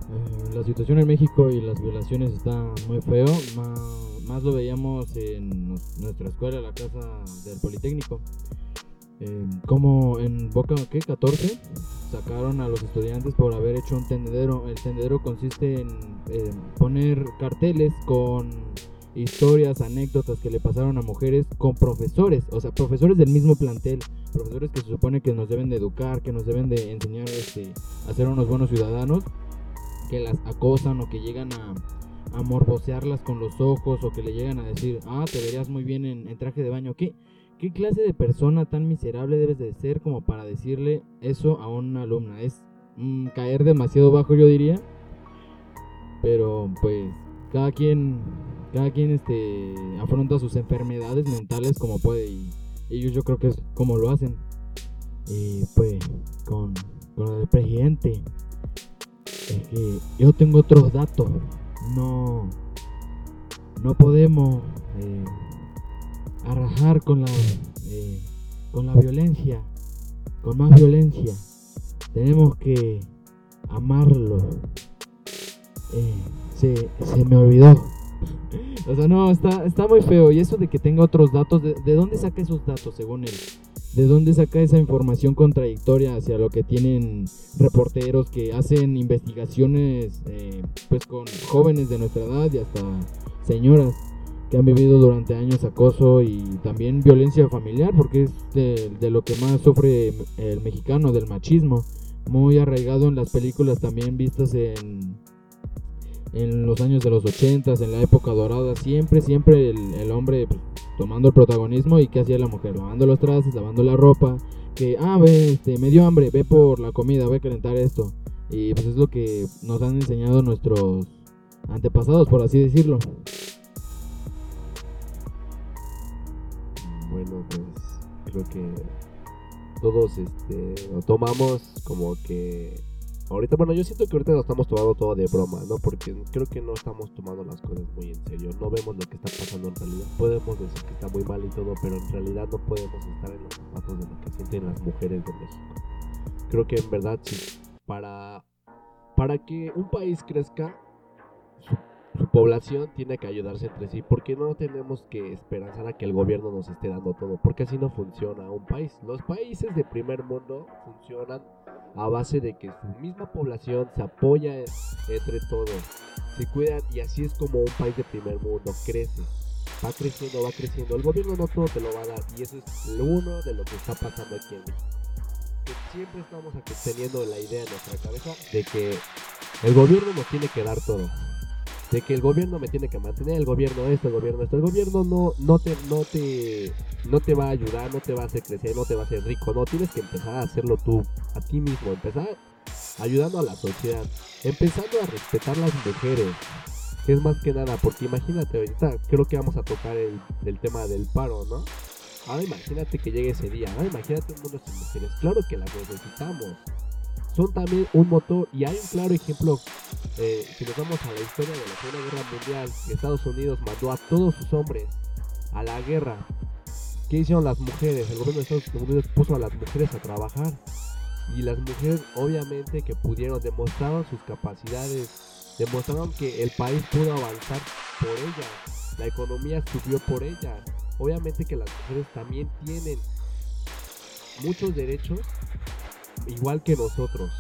Eh, la situación en México y las violaciones está muy feo. Más, más lo veíamos en nuestra escuela, la casa del Politécnico. Eh, como en Boca, ¿qué? 14 sacaron a los estudiantes por haber hecho un tendedero. El tendedero consiste en eh, poner carteles con historias, anécdotas que le pasaron a mujeres con profesores, o sea, profesores del mismo plantel, profesores que se supone que nos deben de educar, que nos deben de enseñar este, a ser unos buenos ciudadanos, que las acosan o que llegan a, a morbosearlas con los ojos o que le llegan a decir, ah, te verías muy bien en, en traje de baño. ¿Qué, ¿Qué clase de persona tan miserable debes de ser como para decirle eso a una alumna? Es mm, caer demasiado bajo, yo diría. Pero pues cada quien, cada quien este, afronta sus enfermedades mentales como puede y ellos yo creo que es como lo hacen. Y pues con, con el presidente, es que yo tengo otros datos. No, no podemos eh, arrajar con la, eh, con la violencia. con más violencia. Tenemos que amarlo. Eh, se, se me olvidó. O sea, no, está, está muy feo. Y eso de que tenga otros datos, ¿de, de dónde saca esos datos según él? ¿De dónde saca esa información contradictoria hacia lo que tienen reporteros que hacen investigaciones eh, pues con jóvenes de nuestra edad y hasta señoras que han vivido durante años acoso y también violencia familiar porque es de, de lo que más sufre el mexicano, del machismo, muy arraigado en las películas también vistas en, en los años de los 80, en la época dorada, siempre, siempre el, hombre pues, tomando el protagonismo y qué hacía la mujer, lavando los trastes, lavando la ropa, que, ah, ve, este, me dio hambre, ve por la comida, voy a calentar esto. Y pues es lo que nos han enseñado nuestros antepasados, por así decirlo. Bueno, pues creo que todos este, lo tomamos como que ahorita, bueno, yo siento que ahorita lo estamos tomando todo de broma, ¿no? Porque creo que no estamos tomando las cosas muy en serio, no vemos lo que está pasando en realidad. Podemos decir que está muy mal y todo, pero en realidad no podemos estar en los zapatos de lo que sienten las mujeres de México. Creo que en verdad sí, para, para que un país crezca, población tiene que ayudarse entre sí, porque no tenemos que esperanzar a que el gobierno nos esté dando todo, porque así no funciona un país. Los países de primer mundo funcionan a base de que su misma población se apoya entre todos, se cuidan y así es como un país de primer mundo crece. Va creciendo, va creciendo. El gobierno no todo te lo va a dar y eso es uno de lo que está pasando aquí en México. Que siempre estamos teniendo la idea en nuestra cabeza de que el gobierno nos tiene que dar todo. De que el gobierno me tiene que mantener, el gobierno esto, el gobierno esto. El gobierno no, no, te, no, te, no te va a ayudar, no te va a hacer crecer, no te va a hacer rico. No, tienes que empezar a hacerlo tú, a ti mismo. Empezar ayudando a la sociedad. Empezando a respetar las mujeres. Que es más que nada, porque imagínate, ahorita creo que vamos a tocar el, el tema del paro, ¿no? Ahora imagínate que llegue ese día. Ahora imagínate un mundo sin mujeres. Claro que las necesitamos. Son también un motor y hay un claro ejemplo. Eh, si nos vamos a la historia de la Segunda Guerra Mundial, Estados Unidos mandó a todos sus hombres a la guerra. ¿Qué hicieron las mujeres? El gobierno de Estados Unidos puso a las mujeres a trabajar. Y las mujeres obviamente que pudieron, demostraron sus capacidades, demostraron que el país pudo avanzar por ellas. La economía subió por ellas. Obviamente que las mujeres también tienen muchos derechos igual que nosotros.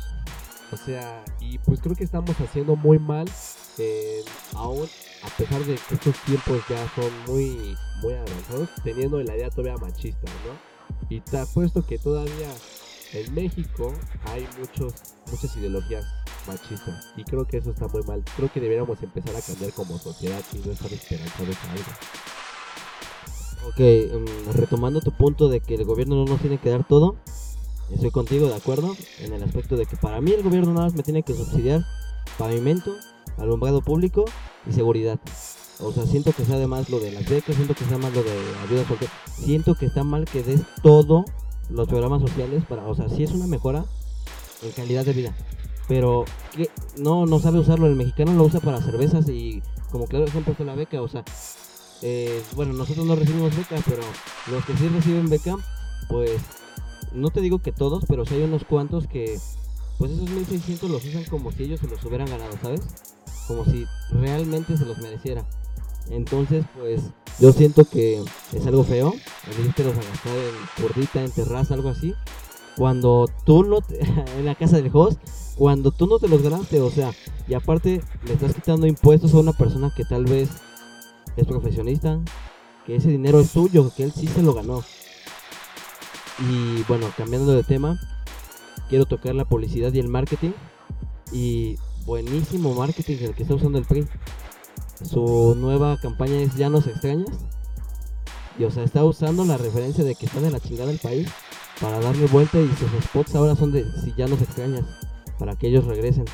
O sea, y pues creo que estamos haciendo muy mal, eh, aún a pesar de que estos tiempos ya son muy, muy avanzados, teniendo la idea todavía machista, ¿no? Y te apuesto que todavía en México hay muchos, muchas ideologías machistas. Y creo que eso está muy mal. Creo que deberíamos empezar a cambiar como sociedad y no estar esperanzados a algo. Ok, mm, retomando tu punto de que el gobierno no nos tiene que dar todo, estoy contigo de acuerdo en el aspecto de que para mí el gobierno nada más me tiene que subsidiar pavimento, alumbrado público y seguridad. O sea, siento que sea además lo de las becas, siento que sea más lo de ayuda porque siento que está mal que des todo los programas sociales para, o sea, sí es una mejora en calidad de vida, pero no no sabe usarlo, el mexicano lo usa para cervezas y como claro ejemplo fue la beca, o sea, eh, bueno, nosotros no recibimos beca, pero los que sí reciben beca, pues no te digo que todos, pero sí hay unos cuantos que, pues esos 1600 los usan como si ellos se los hubieran ganado, ¿sabes? Como si realmente se los mereciera. Entonces, pues yo siento que es algo feo, los a gastar en gordita, en terraza, algo así. Cuando tú no, te- en la casa del host, cuando tú no te los ganaste, o sea, y aparte le estás quitando impuestos a una persona que tal vez es profesionista, que ese dinero es suyo, que él sí se lo ganó. Y bueno, cambiando de tema, quiero tocar la publicidad y el marketing. Y buenísimo marketing el que está usando el PRI. Su nueva campaña es Ya nos extrañas. Y o sea, está usando la referencia de que está de la chingada el país para darle vuelta y sus spots ahora son de si ya nos extrañas, para que ellos regresen.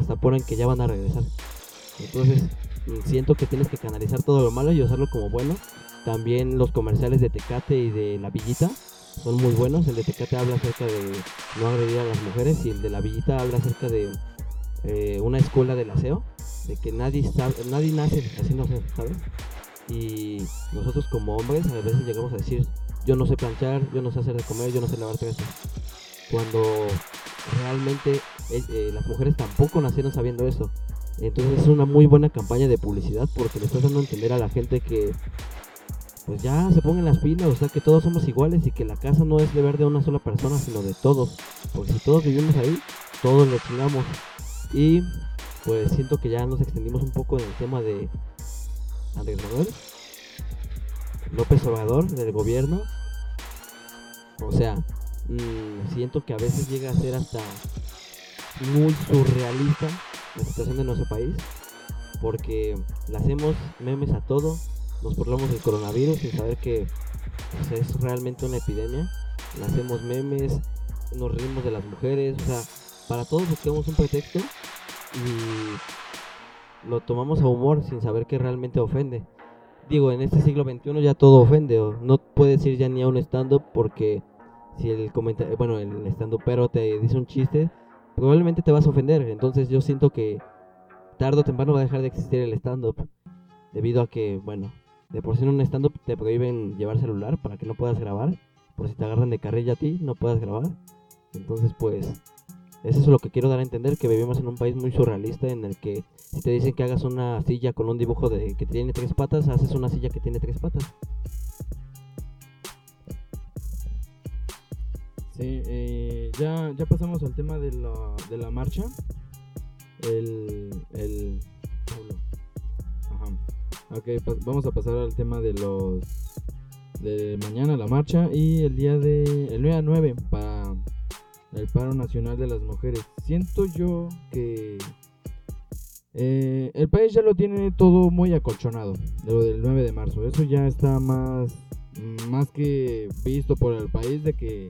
Hasta ponen que ya van a regresar. Entonces, siento que tienes que canalizar todo lo malo y usarlo como bueno. También los comerciales de Tecate y de La Villita son muy buenos. El de Tecate habla acerca de no agredir a las mujeres y el de La Villita habla acerca de eh, una escuela del aseo, de que nadie sabe, nadie nace no sé, ¿sabes? Y nosotros como hombres a veces llegamos a decir, yo no sé planchar, yo no sé hacer de comer, yo no sé lavar trastes. cuando realmente eh, eh, las mujeres tampoco nacieron sabiendo eso. Entonces es una muy buena campaña de publicidad porque le estás dando a entender a la gente que pues ya se pongan las pilas, o sea que todos somos iguales y que la casa no es deber de una sola persona, sino de todos. Porque si todos vivimos ahí, todos lo chingamos. Y pues siento que ya nos extendimos un poco en el tema de Andrés Manuel, López Obrador, del gobierno. O sea, mmm, siento que a veces llega a ser hasta muy surrealista la situación de nuestro país. Porque le hacemos memes a todo, nos burlamos del coronavirus sin saber que pues, es realmente una epidemia. Hacemos memes, nos reímos de las mujeres, o sea, para todos buscamos un pretexto y lo tomamos a humor sin saber que realmente ofende. Digo, en este siglo XXI ya todo ofende, no puedes ir ya ni a un stand-up porque si el comentario, bueno, el stand pero te dice un chiste, probablemente te vas a ofender. Entonces yo siento que tarde o temprano va a dejar de existir el stand-up. Debido a que, bueno, de por sí en un stand-up te prohíben llevar celular para que no puedas grabar. Por si te agarran de carrilla a ti, no puedas grabar. Entonces, pues, eso es lo que quiero dar a entender, que vivimos en un país muy surrealista en el que si te dicen que hagas una silla con un dibujo de que tiene tres patas, haces una silla que tiene tres patas. Sí, eh, ya, ya pasamos al tema de la, de la marcha. El, el... Ok, vamos a pasar al tema de los... De mañana la marcha y el día de... El 9 a 9 para el paro nacional de las mujeres. Siento yo que eh, el país ya lo tiene todo muy acolchonado de lo del 9 de marzo. Eso ya está más, más que visto por el país de que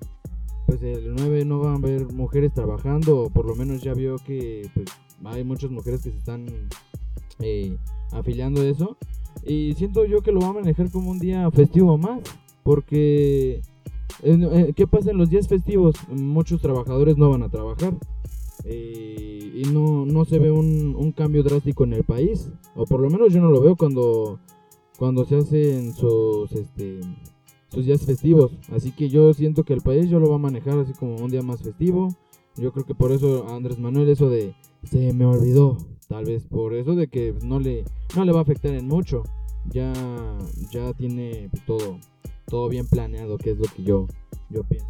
pues el 9 no van a haber mujeres trabajando, o por lo menos ya vio que pues, hay muchas mujeres que se están eh, afiliando eso. Y siento yo que lo va a manejar como un día festivo más, porque eh, ¿Qué pasa en los días festivos? Muchos trabajadores no van a trabajar eh, y no, no se ve un, un, cambio drástico en el país, o por lo menos yo no lo veo cuando, cuando se hacen sus, este, sus días festivos. Así que yo siento que el país yo lo va a manejar así como un día más festivo. Yo creo que por eso Andrés Manuel eso de se me olvidó, tal vez por eso de que no le, no le va a afectar en mucho. Ya, ya tiene todo todo bien planeado, que es lo que yo, yo pienso.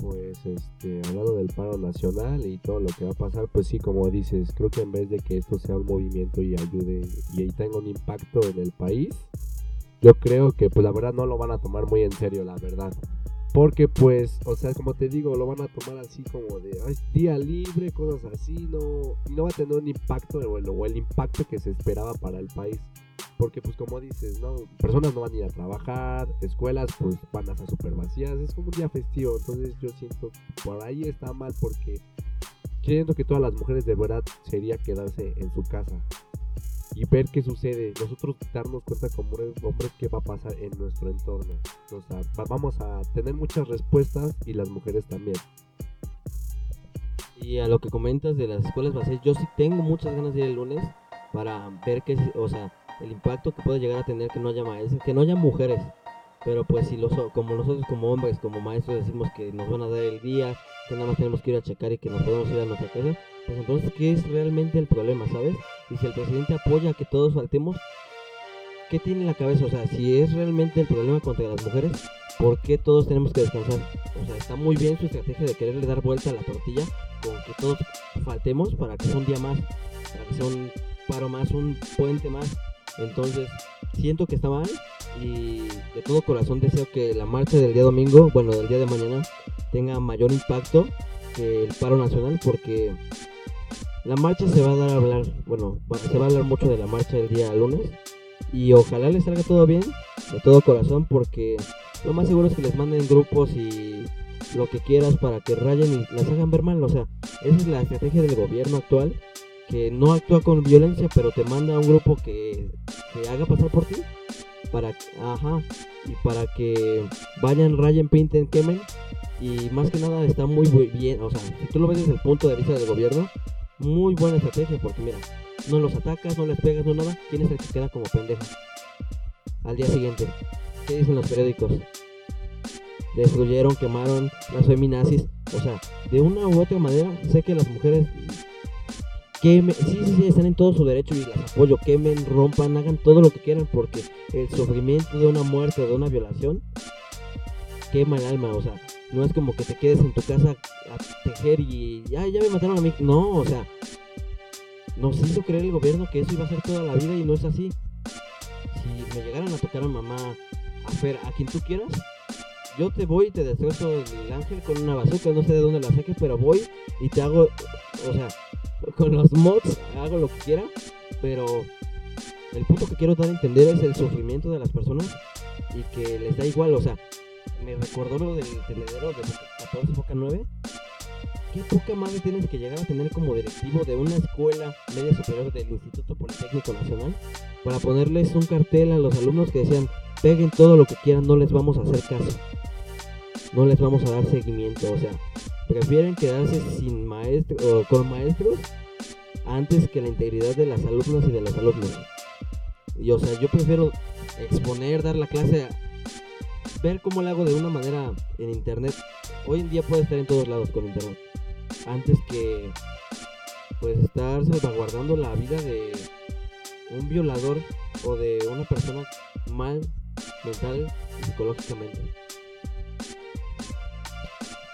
Pues este, hablando del paro nacional y todo lo que va a pasar, pues sí, como dices, creo que en vez de que esto sea un movimiento y ayude y tenga un impacto en el país, yo creo que pues la verdad no lo van a tomar muy en serio, la verdad. Porque pues, o sea, como te digo, lo van a tomar así como de día libre, cosas así, no, no va a tener un impacto o el impacto que se esperaba para el país. Porque pues como dices, ¿no? Personas no van a ir a trabajar, escuelas pues van a estar súper vacías, es como un día festivo, entonces yo siento que por ahí está mal porque siento que todas las mujeres de verdad sería quedarse en su casa y ver qué sucede, nosotros darnos cuenta como hombres qué va a pasar en nuestro entorno. O sea, vamos a tener muchas respuestas y las mujeres también. Y a lo que comentas de las escuelas vacías, yo sí tengo muchas ganas de ir el lunes para ver qué, o sea, el impacto que puede llegar a tener que no haya maestros, que no haya mujeres. Pero pues si los, como nosotros como hombres, como maestros decimos que nos van a dar el día, que nada más tenemos que ir a checar y que nos podemos ir a nuestra casa, pues entonces ¿qué es realmente el problema, sabes? Y si el presidente apoya que todos faltemos, ¿qué tiene en la cabeza? O sea, si es realmente el problema contra las mujeres, ¿por qué todos tenemos que descansar? O sea, está muy bien su estrategia de quererle dar vuelta a la tortilla con que todos faltemos para que sea un día más, para que sea un paro más, un puente más. Entonces, siento que está mal y de todo corazón deseo que la marcha del día domingo, bueno, del día de mañana, tenga mayor impacto que el paro nacional porque la marcha se va a dar a hablar, bueno, se va a hablar mucho de la marcha del día lunes. Y ojalá les salga todo bien, de todo corazón, porque lo más seguro es que les manden grupos y lo que quieras para que rayen y las hagan ver mal, o sea, esa es la estrategia del gobierno actual que no actúa con violencia, pero te manda a un grupo que te haga pasar por ti para ajá y para que vayan, rayen, pinten, quemen. Y más que nada está muy bien, o sea, si tú lo ves desde el punto de vista del gobierno, muy buena estrategia porque mira, no los atacas, no les pegas, no nada, tienes el que queda como pendejo. Al día siguiente, ¿qué dicen los periódicos? destruyeron, quemaron las feminazis. O sea, de una u otra manera, sé que las mujeres quemen, sí, sí, sí, están en todo su derecho y las apoyo, quemen, rompan, hagan todo lo que quieran porque el sufrimiento de una muerte o de una violación quema el alma, o sea, no es como que te quedes en tu casa a tejer y ya, ya me mataron a mí, no, o sea, nos hizo creer el gobierno que eso iba a ser toda la vida y no es así. Si me llegaran a tocar a mamá, a Fer, a quien tú quieras, yo te voy y te destrozo el ángel con una bazooka, no sé de dónde la saque, pero voy y te hago, o sea, con los mods hago lo que quiera, pero el punto que quiero dar a entender es el sufrimiento de las personas y que les da igual, o sea, me recordó lo del tendedero de 14 Boca 9. ¿Qué poca madre tienes que llegar a tener como directivo de una escuela media superior del Instituto Politécnico Nacional para ponerles un cartel a los alumnos que decían, peguen todo lo que quieran, no les vamos a hacer caso? No les vamos a dar seguimiento, o sea, prefieren quedarse sin maestro o con maestros antes que la integridad de las alumnas y de los alumnos. Y o sea, yo prefiero exponer, dar la clase, ver cómo lo hago de una manera en internet. Hoy en día puede estar en todos lados con internet. Antes que pues estar salvaguardando la vida de un violador o de una persona mal mental y psicológicamente.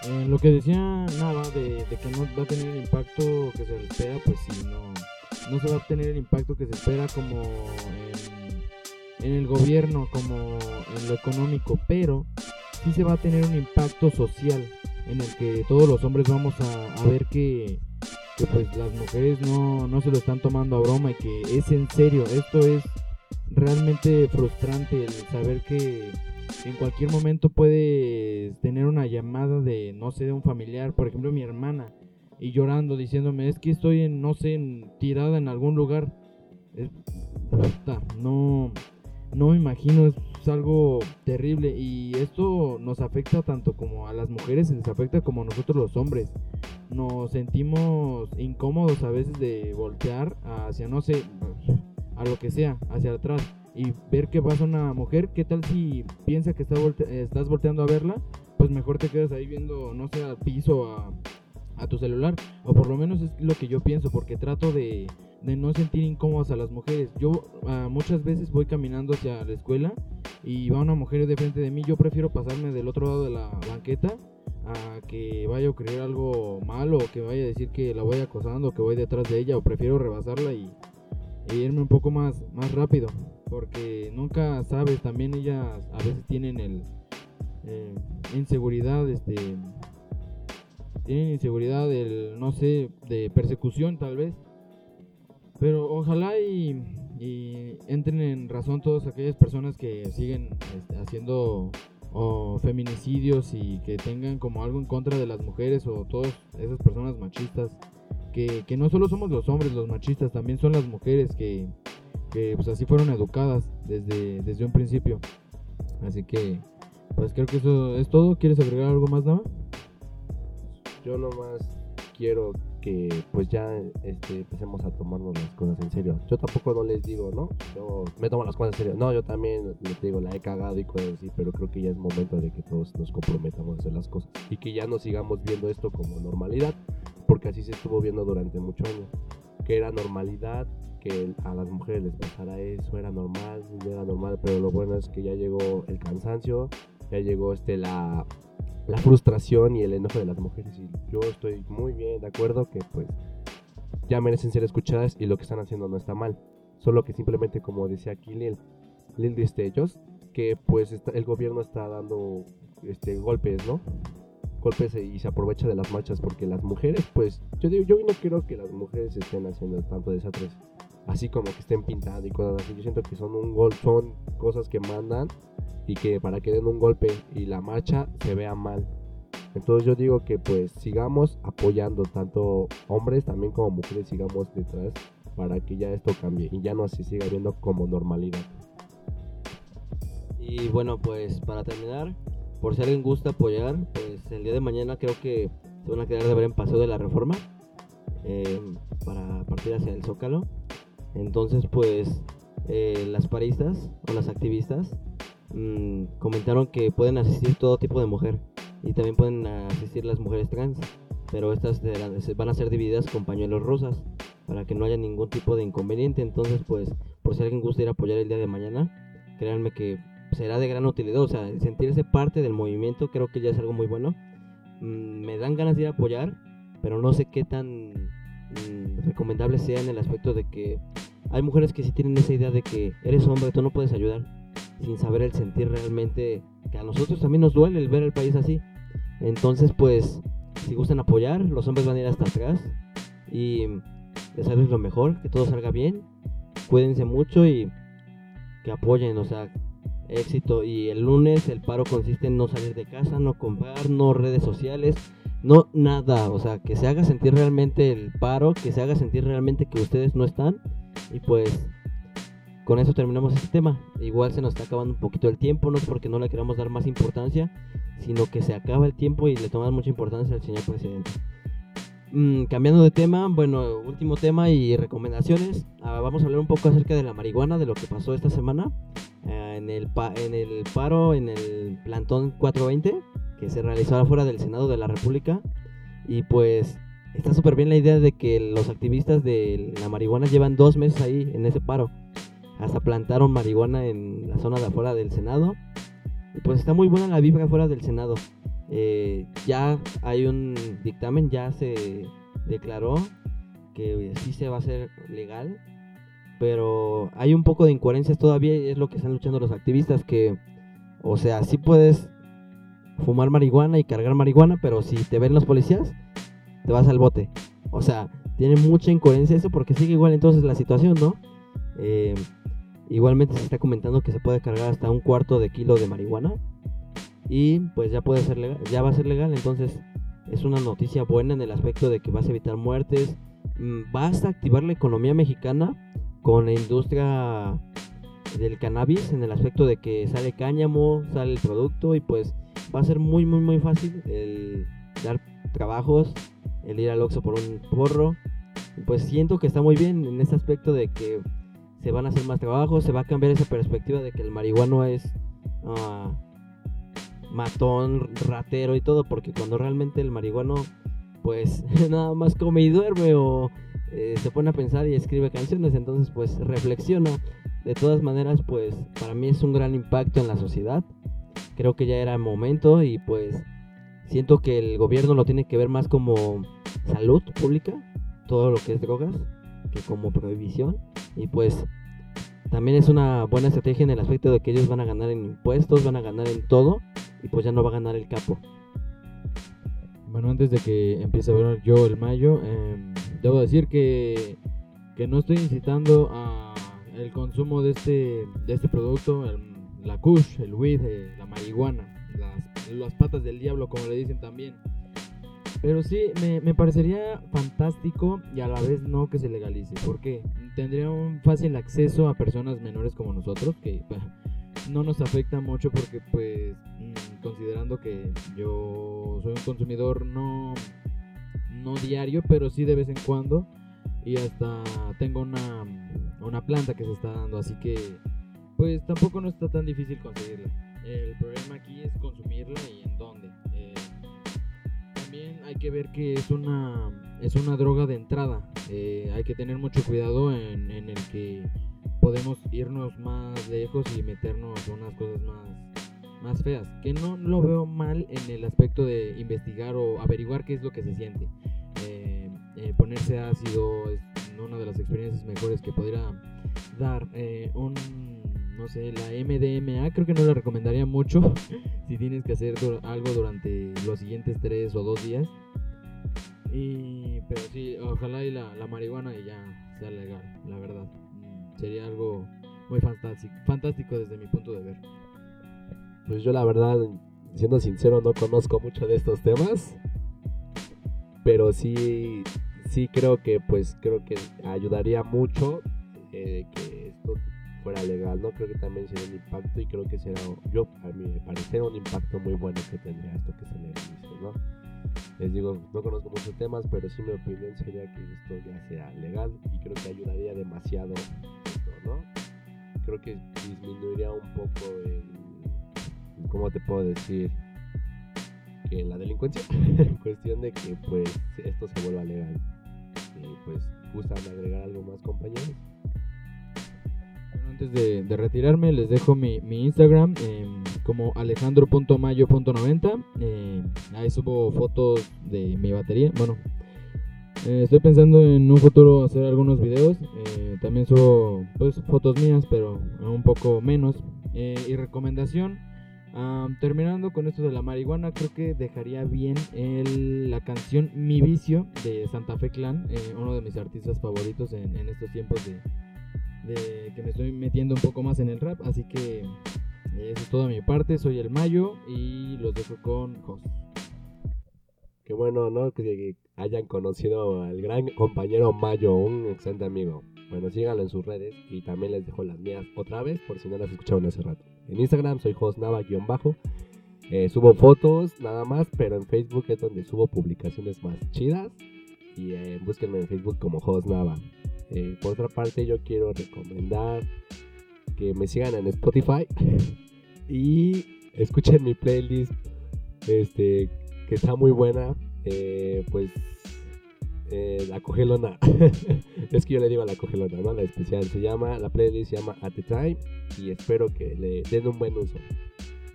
Eh, lo que decía Nava de, de, que no va a tener el impacto que se espera, pues sí, no, no se va a tener el impacto que se espera como en, el gobierno, como en lo económico, pero sí se va a tener un impacto social en el que todos los hombres vamos a, ver que, pues las mujeres no, no se lo están tomando a broma y que es en serio, esto es realmente frustrante el saber que en cualquier momento puedes tener una llamada de, no sé, de un familiar, por ejemplo mi hermana, y llorando, diciéndome, es que estoy en, no sé, en, tirada en algún lugar. Es, no, no me imagino, es, algo terrible y esto nos afecta tanto como a las mujeres, les afecta como a nosotros los hombres. Nos sentimos incómodos a veces de voltear hacia, no sé, a lo que sea, hacia atrás y ver qué pasa una mujer, ¿qué tal si piensa que estás volteando a verla? Pues mejor te quedas ahí viendo, no sé, al piso, a, a, tu celular. O por lo menos es lo que yo pienso, porque trato de, de no sentir incómodas a las mujeres. Yo uh, muchas veces voy caminando hacia la escuela y va una mujer de frente de mí. Yo prefiero pasarme del otro lado de la banqueta a que vaya a ocurrir algo malo, o que vaya a decir que la voy acosando, o que voy detrás de ella, o prefiero rebasarla y, irme un poco más, más rápido porque nunca sabes, también ellas a veces tienen el eh, inseguridad, este tienen inseguridad del, no sé, de persecución tal vez. Pero ojalá y, y entren en razón todas aquellas personas que siguen este, haciendo o feminicidios y que tengan como algo en contra de las mujeres o todas esas personas machistas. Que, que no solo somos los hombres los machistas, también son las mujeres que, que pues así fueron educadas desde, desde un principio. Así que, pues creo que eso es todo. ¿Quieres agregar algo más, Nava? Yo nomás quiero que pues ya este, empecemos a tomarnos las cosas en serio. Yo tampoco no les digo, ¿no? Yo me tomo las cosas en serio. No, yo también les digo, la he cagado y cosas así, pero creo que ya es momento de que todos nos comprometamos a hacer las cosas y que ya no sigamos viendo esto como normalidad, porque así se estuvo viendo durante muchos años, que era normalidad que a las mujeres les pasara eso, era normal, no era normal, pero lo bueno es que ya llegó el cansancio, ya llegó este la, la frustración y el enojo de las mujeres. Y yo estoy muy bien de acuerdo que pues ya merecen ser escuchadas y lo que están haciendo no está mal, solo que simplemente como decía aquí Lil, Lil Destellos, que pues está, el gobierno está dando este golpes, ¿no? golpes y se aprovecha de las marchas porque las mujeres, pues yo digo, yo no quiero que las mujeres estén haciendo tanto desastres así como que estén pintando y cosas así. Yo siento que son un gol, son cosas que mandan y que para que den un golpe y la marcha se vea mal. Entonces yo digo que pues sigamos apoyando tanto hombres también como mujeres, sigamos detrás para que ya esto cambie y ya no se siga viendo como normalidad. Y bueno, pues para terminar, por si alguien gusta apoyar, pues el día de mañana creo que se van a quedar de ver en Paseo de la Reforma eh, para partir hacia el Zócalo. Entonces, pues, eh, las paristas o las activistas mm, comentaron que pueden asistir todo tipo de mujer y también pueden asistir las mujeres trans, pero estas van a ser divididas con pañuelos rosas para que no haya ningún tipo de inconveniente. Entonces, pues, por si alguien gusta ir a apoyar el día de mañana, créanme que será de gran utilidad. O sea, sentirse parte del movimiento creo que ya es algo muy bueno. Mm, me dan ganas de ir a apoyar, pero no sé qué tan mm, recomendable sea en el aspecto de que hay mujeres que sí tienen esa idea de que eres hombre, tú no puedes ayudar, sin saber el sentir realmente que a nosotros también nos duele el ver el país así. Entonces, pues, si gustan apoyar, los hombres van a ir hasta atrás y desearles lo mejor, que todo salga bien, cuídense mucho y que apoyen, o sea, éxito. Y el lunes el paro consiste en no salir de casa, no comprar, no redes sociales, no nada. O sea, que se haga sentir realmente el paro, que se haga sentir realmente que ustedes no están. Y pues con eso terminamos este tema. Igual se nos está acabando un poquito el tiempo, no es porque no le queramos dar más importancia, sino que se acaba el tiempo y le tomamos mucha importancia al señor presidente. Mm, cambiando de tema, bueno, último tema y recomendaciones. Ah, vamos a hablar un poco acerca de la marihuana, de lo que pasó esta semana eh, en, el en el paro, en el plantón 420, que se realizó afuera del Senado de la República. Y pues está súper bien la idea de que los activistas de la marihuana llevan dos meses ahí en ese paro. Hasta plantaron marihuana en la zona de afuera del Senado. Y pues está muy buena la vibra afuera del Senado. Eh, ya hay un dictamen, ya se declaró que sí se va a hacer legal, pero hay un poco de incoherencias todavía y es lo que están luchando los activistas, que, o sea, sí puedes fumar marihuana y cargar marihuana, pero si te ven los policías, te vas al bote. O sea, tiene mucha incoherencia eso porque sigue igual entonces la situación, ¿no? Eh, igualmente se está comentando que se puede cargar hasta un cuarto de kilo de marihuana y pues ya puede ser legal, ya va a ser legal, entonces es una noticia buena en el aspecto de que vas a evitar muertes, mm, vas a activar la economía mexicana con la industria del cannabis en el aspecto de que sale cáñamo, sale el producto y pues va a ser muy muy muy fácil el dar trabajos, el ir al Oxxo por un porro. Pues siento que está muy bien en ese aspecto de que se van a hacer más trabajos, se va a cambiar esa perspectiva de que el marihuano es uh, matón, ratero y todo, porque cuando realmente el marihuano pues nada más come y duerme o eh, se pone a pensar y escribe canciones, entonces pues reflexiona. De todas maneras pues para mí es un gran impacto en la sociedad. Creo que ya era momento y pues siento que el gobierno lo tiene que ver más como salud pública, todo lo que es drogas, que como prohibición. Y pues también es una buena estrategia en el aspecto de que ellos van a ganar en impuestos, van a ganar en todo y pues ya no va a ganar el capo. Bueno, antes de que empiece a ver yo el mayo, em, debo decir que, que no estoy incitando a el consumo de este, de este producto, la kush, el weed, eh, la marihuana, las, patas del diablo como le dicen también. Pero sí, me, me, parecería fantástico y a la vez no que se legalice, porque tendría un fácil acceso a personas menores como nosotros, que no nos afecta mucho porque pues mm, considerando que yo soy un consumidor no, no diario, pero sí de vez en cuando y hasta tengo una, una planta que se está dando, así que pues tampoco no está tan difícil conseguirla. El problema aquí es consumirla y en dónde. Eh, también hay que ver que es una, es una droga de entrada. Eh, hay que tener mucho cuidado en, en el que podemos irnos más lejos y meternos unas cosas más, más feas. Que no lo veo mal en el aspecto de investigar o averiguar qué es lo que se siente. Eh, eh, ponerse ácido es una de las experiencias mejores que podría dar. Eh, un, no sé, la MDMA creo que no le recomendaría mucho si tienes que hacer algo durante los siguientes tres o dos días. Y, pero sí, ojalá y la, la marihuana ya sea legal, la verdad sería algo muy fantástico, fantástico desde mi punto de ver. Pues yo la verdad, siendo sincero, no conozco mucho de estos temas, pero sí, sí creo que pues creo que ayudaría mucho eh, fuera legal, ¿no? Creo que también sería un impacto y creo que será, yo a mí me parece un impacto muy bueno que tendría esto que se legalice, ¿no? Les digo, no conozco muchos temas, pero sí mi opinión sería que esto ya sea legal y creo que ayudaría demasiado ¿no? Creo que disminuiría un poco el, ¿cómo te puedo decir? Que la delincuencia, cuestión de que pues esto se vuelva legal. Y pues gustan agregar algo más compañeros. De, retirarme, les dejo mi, mi Instagram eh, como alejandro.mayo.90. Eh, ahí subo fotos de mi batería. Bueno, eh, estoy pensando en un futuro hacer algunos videos. eh, también subo pues, fotos mías, pero un poco menos. Eh, y recomendación. ah, terminando con esto de la marihuana, creo que dejaría bien la canción Mi Vicio de Santa Fe Clan, uno de mis artistas favoritos en estos tiempos de, de que me estoy metiendo un poco más en el rap. Así que eh, eso es todo de mi parte. Soy el Mayo y los dejo con Jos. Qué bueno, ¿no? Que hayan conocido al gran compañero Mayo, un excelente amigo. Bueno, síganlo en sus redes y también les dejo las mías otra vez por si no las escucharon hace rato. En Instagram soy hostnava-bajo. Eh, subo fotos nada más, pero en Facebook es donde subo publicaciones más chidas. Y eh, búsquenme en Facebook como hostnava. Eh, por otra parte, yo quiero recomendar que me sigan en Spotify y escuchen mi playlist este que está muy buena. Eh, pues eh, la cogelona. Es que yo le digo a la cogelona no la especial. Se llama la playlist se llama at the time y espero que le den un buen uso.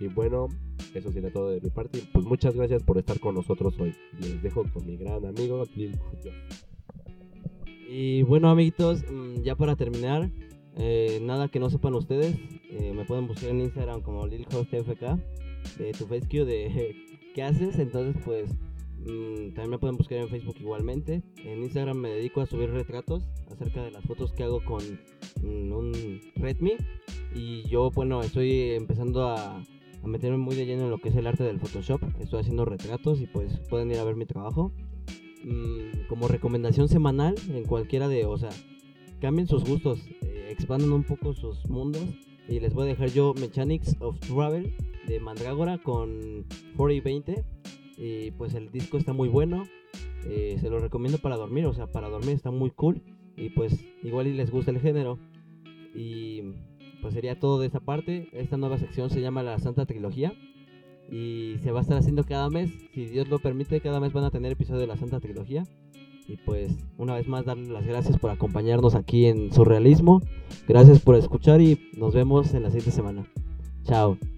Y bueno eso sería todo de mi parte. Pues muchas gracias por estar con nosotros hoy. Les dejo con mi gran amigo Lil Jojo. Y bueno, amiguitos, mm, ya para terminar, eh, nada que no sepan ustedes, eh, me pueden buscar en Instagram como LilHostFK, de tu FaceQ de qué haces, entonces pues mm, también me pueden buscar en Facebook igualmente. En Instagram me dedico a subir retratos acerca de las fotos que hago con mm, un Redmi. Y yo bueno, estoy empezando a, a meterme muy de lleno en lo que es el arte del Photoshop, estoy haciendo retratos y pues pueden ir a ver mi trabajo mm, como recomendación semanal en cualquiera de, o sea, cambien sus gustos, eh, expandan un poco sus mundos. Y les voy a dejar yo Mechanics of Travel de Mandrágora con 4020 y pues el disco está muy bueno, eh, se lo recomiendo para dormir, o sea, para dormir está muy cool. Y pues igual les gusta el género. Y pues sería todo de esta parte, esta nueva sección se llama la Santa Trilogía y se va a estar haciendo cada mes. Si Dios lo permite, cada mes van a tener episodio de la Santa Trilogía. Y pues, una vez más, darles las gracias por acompañarnos aquí en Surrealismo. Gracias por escuchar y nos vemos en la siguiente semana. Chao.